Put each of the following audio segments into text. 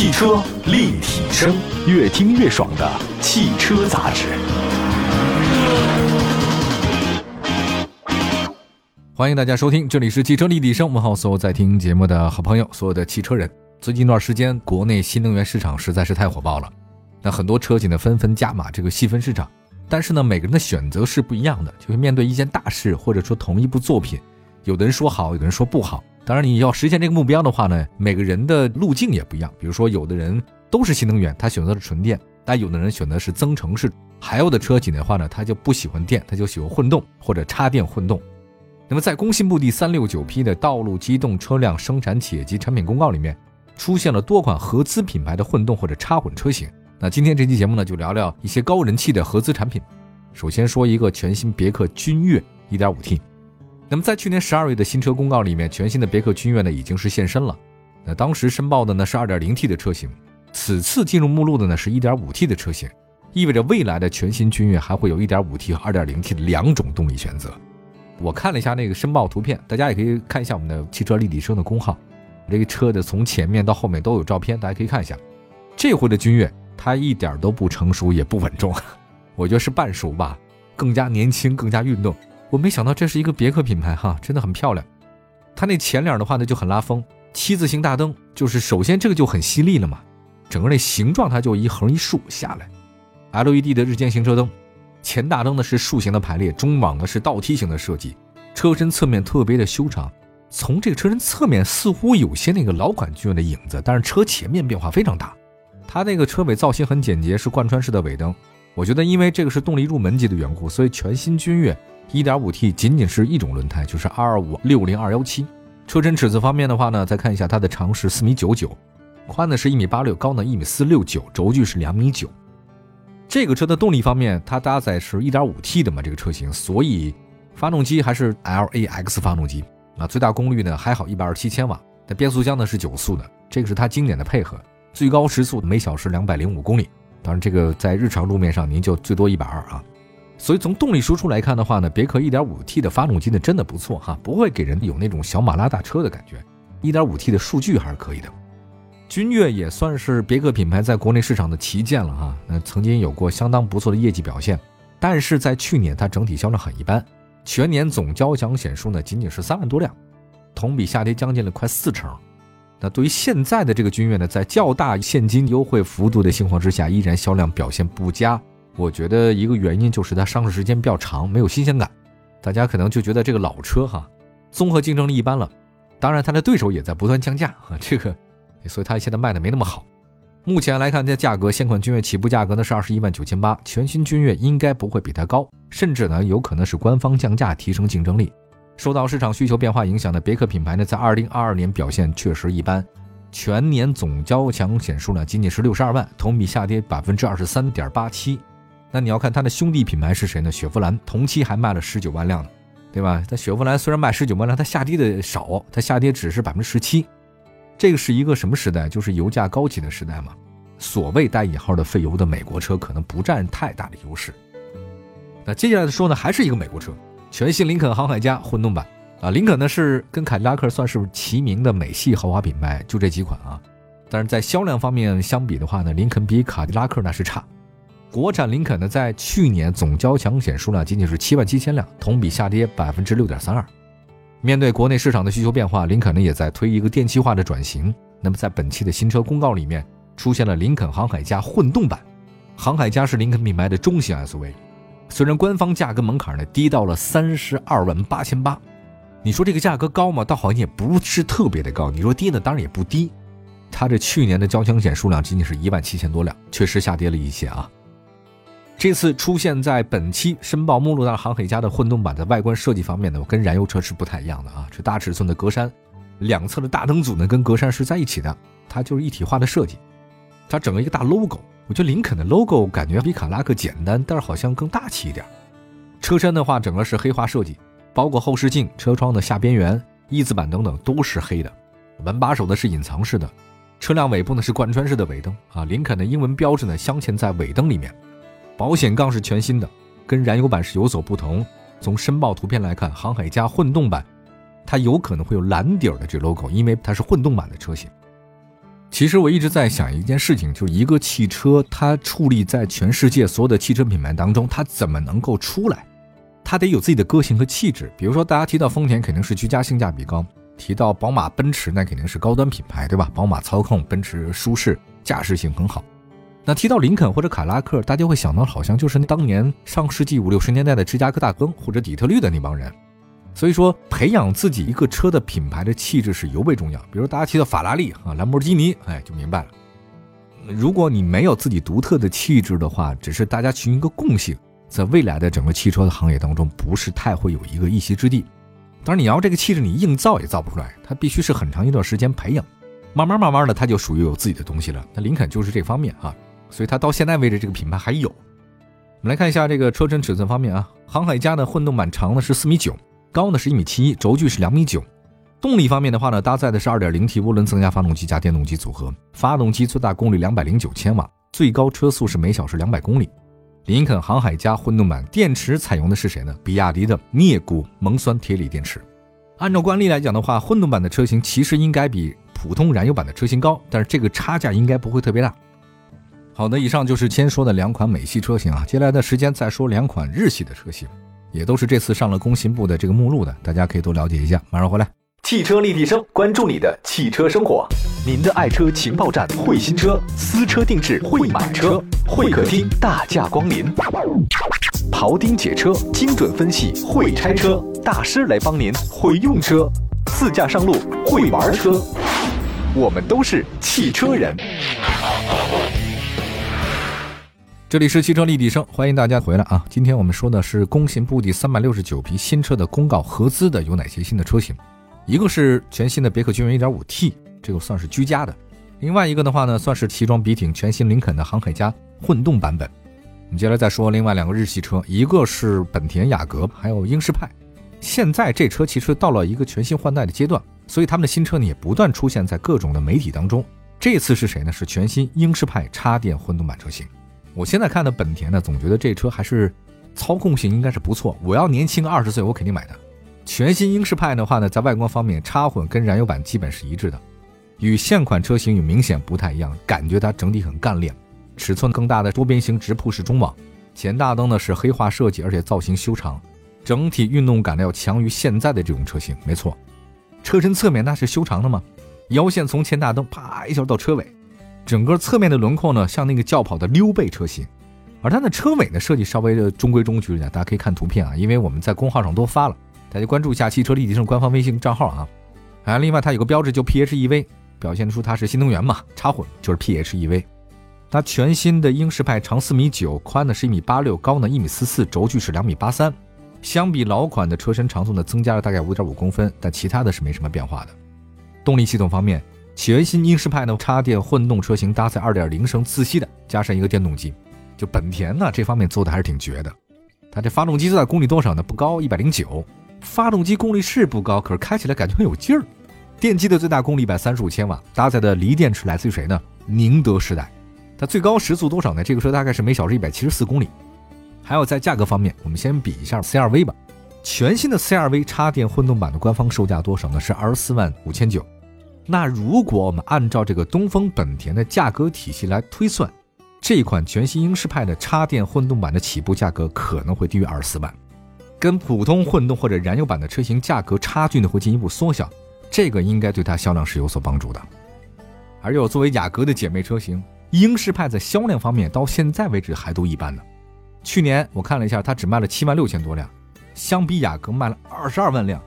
汽车立体声，越听越爽的汽车杂志。欢迎大家收听，这里是汽车立体声。问候所有在听节目的好朋友，所有的汽车人。最近一段时间，国内新能源市场实在是太火爆了，那很多车企呢纷纷加码这个细分市场。但是呢，每个人的选择是不一样的，就是面对一件大事或者说同一部作品，有的人说好，有的人说不好。当然，你要实现这个目标的话呢，每个人的路径也不一样。比如说，有的人都是新能源，他选择了纯电；但有的人选择是增程式。还有的车企的话呢，他就不喜欢电，他就喜欢混动或者插电混动。那么，在工信部第三六九批的道路机动车辆生产企业及产品公告里面，出现了多款合资品牌的混动或者插混车型。那今天这期节目呢，就聊聊一些高人气的合资产品。首先说一个全新别克君越 1.5T。那么在去年十二月的新车公告里面，全新的别克君越呢已经是现身了。那当时申报的呢是 2.0T 的车型，此次进入目录的呢是 1.5T 的车型，意味着未来的全新君越还会有一点五 T 和 2.0T 两种动力选择。我看了一下那个申报图片，大家也可以看一下我们的汽车立体声的公号，这个车的从前面到后面都有照片，大家可以看一下。这回的君越它一点都不成熟，也不稳重，我觉得是半熟吧，更加年轻，更加运动。我没想到这是一个别克品牌哈，真的很漂亮。它那前脸的话呢就很拉风，七字形大灯就是首先这个就很犀利了嘛，整个那形状它就一横一竖下来，LED 的日间行车灯。前大灯呢是竖形的排列，中网呢是倒梯形的设计，车身侧面特别的修长。从这个车身侧面似乎有些那个老款君越的影子，但是车前面变化非常大。它那个车尾造型很简洁，是贯穿式的尾灯。我觉得因为这个是动力入门级的缘故，所以全新君越 1.5T 仅仅是一种轮胎，就是225 60217。车身尺寸方面的话呢，再看一下它的长是4米99，宽呢是1米86，高呢1米469，轴距是2米9。这个车的动力方面，它搭载是一点五 T 的嘛，这个车型，所以发动机还是 LAX 发动机啊，最大功率呢还好一百二十七千瓦，但变速箱呢是九速的，这个是它经典的配合，最高时速每小时两百零五公里，当然这个在日常路面上您就最多一百二啊，所以从动力输出来看的话呢，别克一点五 T 的发动机呢真的不错哈，不会给人有那种小马拉大车的感觉，一点五 T 的数据还是可以的。君越也算是别克品牌在国内市场的旗舰了哈，那曾经有过相当不错的业绩表现，但是在去年它整体销量很一般，全年总交强险数呢仅仅是三万多辆，同比下跌将近了快四成。那对于现在的这个君越呢，在较大现金优惠幅度的情况之下，依然销量表现不佳。我觉得一个原因就是它上市时间比较长，没有新鲜感，大家可能就觉得这个老车哈，综合竞争力一般了。当然，它的对手也在不断降价啊，这个。所以它现在卖的没那么好。目前来看，这价格，现款君越起步价格呢是二十一万九千八，全新君越应该不会比它高，甚至呢有可能是官方降价提升竞争力。受到市场需求变化影响的别克品牌呢，在二零二二年表现确实一般，全年总交强险数量仅仅是六十二万，同比下跌百分之二十三点八七。那你要看它的兄弟品牌是谁呢？雪佛兰同期还卖了十九万辆呢，对吧？它雪佛兰虽然卖十九万辆，它下跌的少，它下跌只是百分之十七。这个是一个什么时代？就是油价高企的时代嘛。所谓带引号的费油的美国车，可能不占太大的优势。那接下来的说呢，还是一个美国车，全新林肯航海家混动版啊。林肯呢是跟凯迪拉克算是齐名的美系豪华品牌，就这几款啊。但是在销量方面相比的话呢，林肯比凯迪拉克那是差。国产林肯呢，在去年总交强险数量仅仅是七万七千辆，同比下跌百分之六点三二。面对国内市场的需求变化，林肯呢也在推一个电气化的转型。那么在本期的新车公告里面，出现了林肯航海家混动版。航海家是林肯品牌的中型 SUV，虽然官方价格门槛呢低到了三十二万八千八，你说这个价格高吗？倒好像也不是特别的高。你说低呢，当然也不低。它这去年的交强险数量仅仅是一万七千多辆，确实下跌了一些啊。这次出现在本期申报目录的航海家的混动版，的外观设计方面呢，跟燃油车是不太一样的啊。这大尺寸的格栅，两侧的大灯组呢跟格栅是在一起的，它就是一体化的设计。它整个一个大 logo，我觉得林肯的 logo 感觉比卡拉克简单，但是好像更大气一点。车身的话，整个是黑化设计，包括后视镜、车窗的下边缘、翼子板等等都是黑的。门把手呢是隐藏式的，车辆尾部呢是贯穿式的尾灯啊。林肯的英文标志呢镶嵌在尾灯里面。保险杠是全新的，跟燃油版是有所不同。从申报图片来看，航海家混动版，它有可能会有蓝底儿的这 logo，因为它是混动版的车型。其实我一直在想一件事情，就是一个汽车它矗立在全世界所有的汽车品牌当中，它怎么能够出来？它得有自己的个性和气质。比如说，大家提到丰田肯定是居家性价比高，提到宝马、奔驰那肯定是高端品牌，对吧？宝马操控，奔驰舒适，驾驶性很好。那提到林肯或者凯拉克，大家会想到好像就是当年上世纪五六十年代的芝加哥大亨或者底特律的那帮人。所以说，培养自己一个车的品牌的气质是尤为重要。比如大家提到法拉利啊、兰博基尼，哎，就明白了。如果你没有自己独特的气质的话，只是大家寻一个共性，在未来的整个汽车的行业当中，不是太会有一个一席之地。当然，你要这个气质，你硬造也造不出来，它必须是很长一段时间培养，慢慢慢慢的，它就属于有自己的东西了。那林肯就是这方面啊，所以它到现在为止，这个品牌还有。我们来看一下这个车身尺寸方面啊，航海家的混动版长呢是四米九。高呢是一米七一，轴距是两米九。动力方面的话呢，搭载的是二点零 T 涡轮增压发动机加电动机组合，发动机最大功率两百零九千瓦，最高车速是每小时两百公里。林肯航海家混动版电池采用的是谁呢？比亚迪的镍钴锰酸铁锂电池。按照惯例来讲的话，混动版的车型其实应该比普通燃油版的车型高，但是这个差价应该不会特别大。好的，以上就是先说的两款美系车型啊，接下来的时间再说两款日系的车型。也都是这次上了工信部的这个目录的，大家可以多了解一下。马上回来，汽车立体声，关注你的汽车生活，您的爱车情报站，会新车，私车定制，会买车，会客厅大驾光临，庖丁解车，精准分析，会拆车大师来帮您，会用车，自驾上路，会玩车，我们都是汽车人。这里是汽车立体声，欢迎大家回来啊！今天我们说的是工信部第三百六十九批新车的公告，合资的有哪些新的车型？一个是全新的别克君威 1.5T，这个算是居家的；另外一个的话呢，算是西装笔挺全新林肯的航海家混动版本。我们接下来再说另外两个日系车，一个是本田雅阁，还有英仕派。现在这车其实到了一个全新换代的阶段，所以他们的新车呢也不断出现在各种的媒体当中。这次是谁呢？是全新英仕派插电混动版车型。我现在看的本田呢，总觉得这车还是操控性应该是不错。我要年轻二十岁，我肯定买它。全新英仕派的话呢，在外观方面，插混跟燃油版基本是一致的，与现款车型有明显不太一样，感觉它整体很干练。尺寸更大的多边形直瀑式中网，前大灯呢是黑化设计，而且造型修长，整体运动感呢要强于现在的这种车型。没错，车身侧面那是修长的吗？腰线从前大灯啪一下到车尾。整个侧面的轮廓呢，像那个轿跑的溜背车型，而它的车尾呢设计稍微的中规中矩一点，大家可以看图片啊，因为我们在公号上都发了，大家关注一下汽车立体声官方微信账号啊。啊，另外它有个标志就 PHEV，表现出它是新能源嘛，插混就是 PHEV。它全新的英仕派长四米九，宽呢是一米八六，高呢一米四四，轴距是两米八三。相比老款的车身长度呢，增加了大概五点五公分，但其他的是没什么变化的。动力系统方面。全新英仕派呢，插电混动车型搭载2.0升自吸的，加上一个电动机，就本田呢这方面做的还是挺绝的。它这发动机最大功率多少呢？不高，一百零九。发动机功率是不高，可是开起来感觉很有劲儿。电机的最大功率一百三十五千瓦，搭载的锂电池来自于谁呢？宁德时代。它最高时速多少呢？这个车大概是每小时一百七十四公里。还有在价格方面，我们先比一下 CRV 吧。全新的 CRV 插电混动版的官方售价多少呢？是二十四万五千九。那如果我们按照这个东风本田的价格体系来推算，这款全新英仕派的插电混动版的起步价格可能会低于二十四万，跟普通混动或者燃油版的车型价格差距呢会进一步缩小，这个应该对它销量是有所帮助的。而有作为雅阁的姐妹车型，英仕派在销量方面到现在为止还都一般呢。去年我看了一下，它只卖了七万六千多辆，相比雅阁卖了二十二万辆，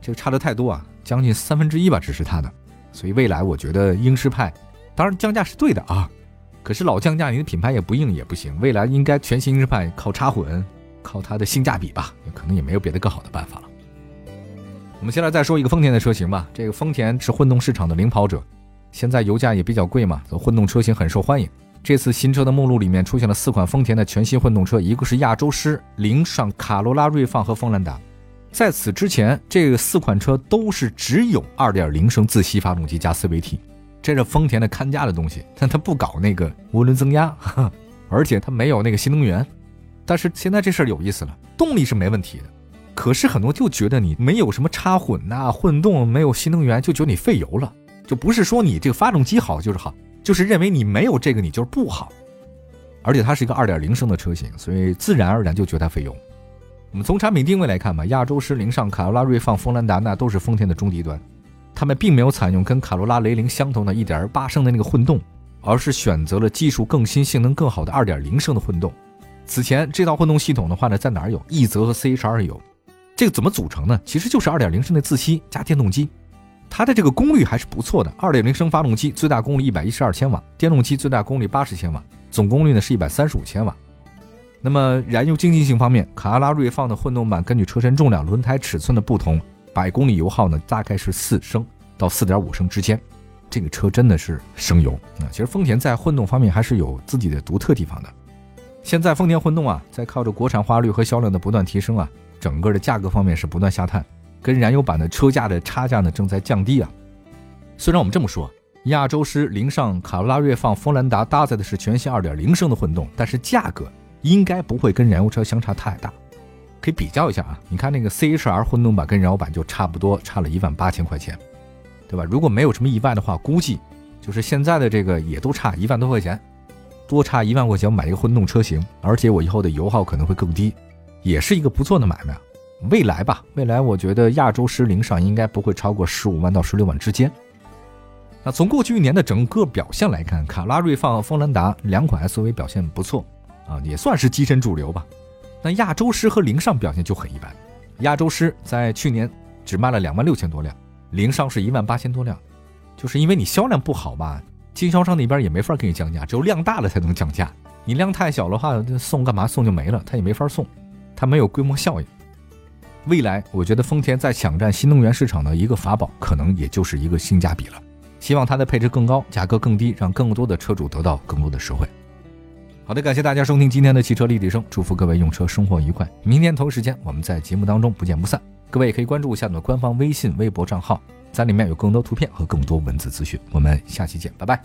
这个差的太多啊，将近三分之一吧，只是它的。所以未来我觉得英诗派，当然降价是对的啊，可是老降价，你的品牌也不硬也不行。未来应该全新英诗派靠插混，靠它的性价比吧，可能也没有别的更好的办法了。我们先来再说一个丰田的车型吧，这个丰田是混动市场的领跑者，现在油价也比较贵嘛，混动车型很受欢迎。这次新车的目录里面出现了四款丰田的全新混动车，一个是亚洲狮、凌尚、卡罗拉、锐放和锋兰达。在此之前，这个四款车都是只有2.0升自吸发动机加 CVT，这是丰田的看家的东西。但它不搞那个涡轮增压，而且它没有那个新能源。但是现在这事儿有意思了，动力是没问题的，可是很多就觉得你没有什么插混呐、混动，没有新能源，就觉得你费油了。就不是说你这个发动机好就是好，就是认为你没有这个你就是不好。而且它是一个二点零升的车型，所以自然而然就觉得它费油。我们从产品定位来看吧，亚洲狮、凌尚、卡罗拉、锐放、锋兰达那都是丰田的中低端，他们并没有采用跟卡罗拉、雷凌相同的一点八升的那个混动，而是选择了技术更新、性能更好的二点零升的混动。此前这套混动系统的话呢，在哪儿有？奕泽和 CHR 有。这个怎么组成呢？其实就是二点零升的自吸加电动机，它的这个功率还是不错的。二点零升发动机最大功率一百一十二千瓦，电动机最大功率八十千瓦，总功率呢是一百三十五千瓦。那么燃油经济性方面，卡罗拉锐放的混动版根据车身重量、轮胎尺寸的不同，百公里油耗呢大概是四升到四点五升之间。这个车真的是省油啊！其实丰田在混动方面还是有自己的独特地方的。现在丰田混动啊，在靠着国产化率和销量的不断提升啊，整个的价格方面是不断下探，跟燃油版的车价的差价呢正在降低啊。虽然我们这么说，亚洲狮、凌尚、卡罗拉锐放、锋兰达搭载的是全新2.0升的混动，但是价格应该不会跟燃油车相差太大。可以比较一下啊，你看那个 CHR 混动版跟燃油版就差不多，差了一万八千块钱，对吧？如果没有什么意外的话，估计就是现在的这个也都差一万多块钱。多差一万块钱买一个混动车型，而且我以后的油耗可能会更低，也是一个不错的买卖。未来吧，未来我觉得亚洲狮零上应该不会超过十五万到十六万之间。那从过去一年的整个表现来看，卡拉瑞放和锋兰达两款 SUV 表现不错啊，也算是跻身主流吧。那亚洲狮和凌尚表现就很一般，亚洲狮在去年只卖了两万六千多辆，凌尚是一万八千多辆，就是因为你销量不好吧。经销商那边也没法给你降价，只有量大了才能降价。你量太小的话，送干嘛送就没了，他也没法送，它没有规模效应。未来我觉得丰田在抢占新能源市场的一个法宝，可能也就是一个性价比了。希望它的配置更高，价格更低，让更多的车主得到更多的实惠。好的，感谢大家收听今天的汽车立体声，祝福各位用车生活愉快。明天同一时间我们在节目当中不见不散。各位也可以关注一下我们的官方微信、微博账号。在里面有更多图片和更多文字资讯，我们下期见，拜拜。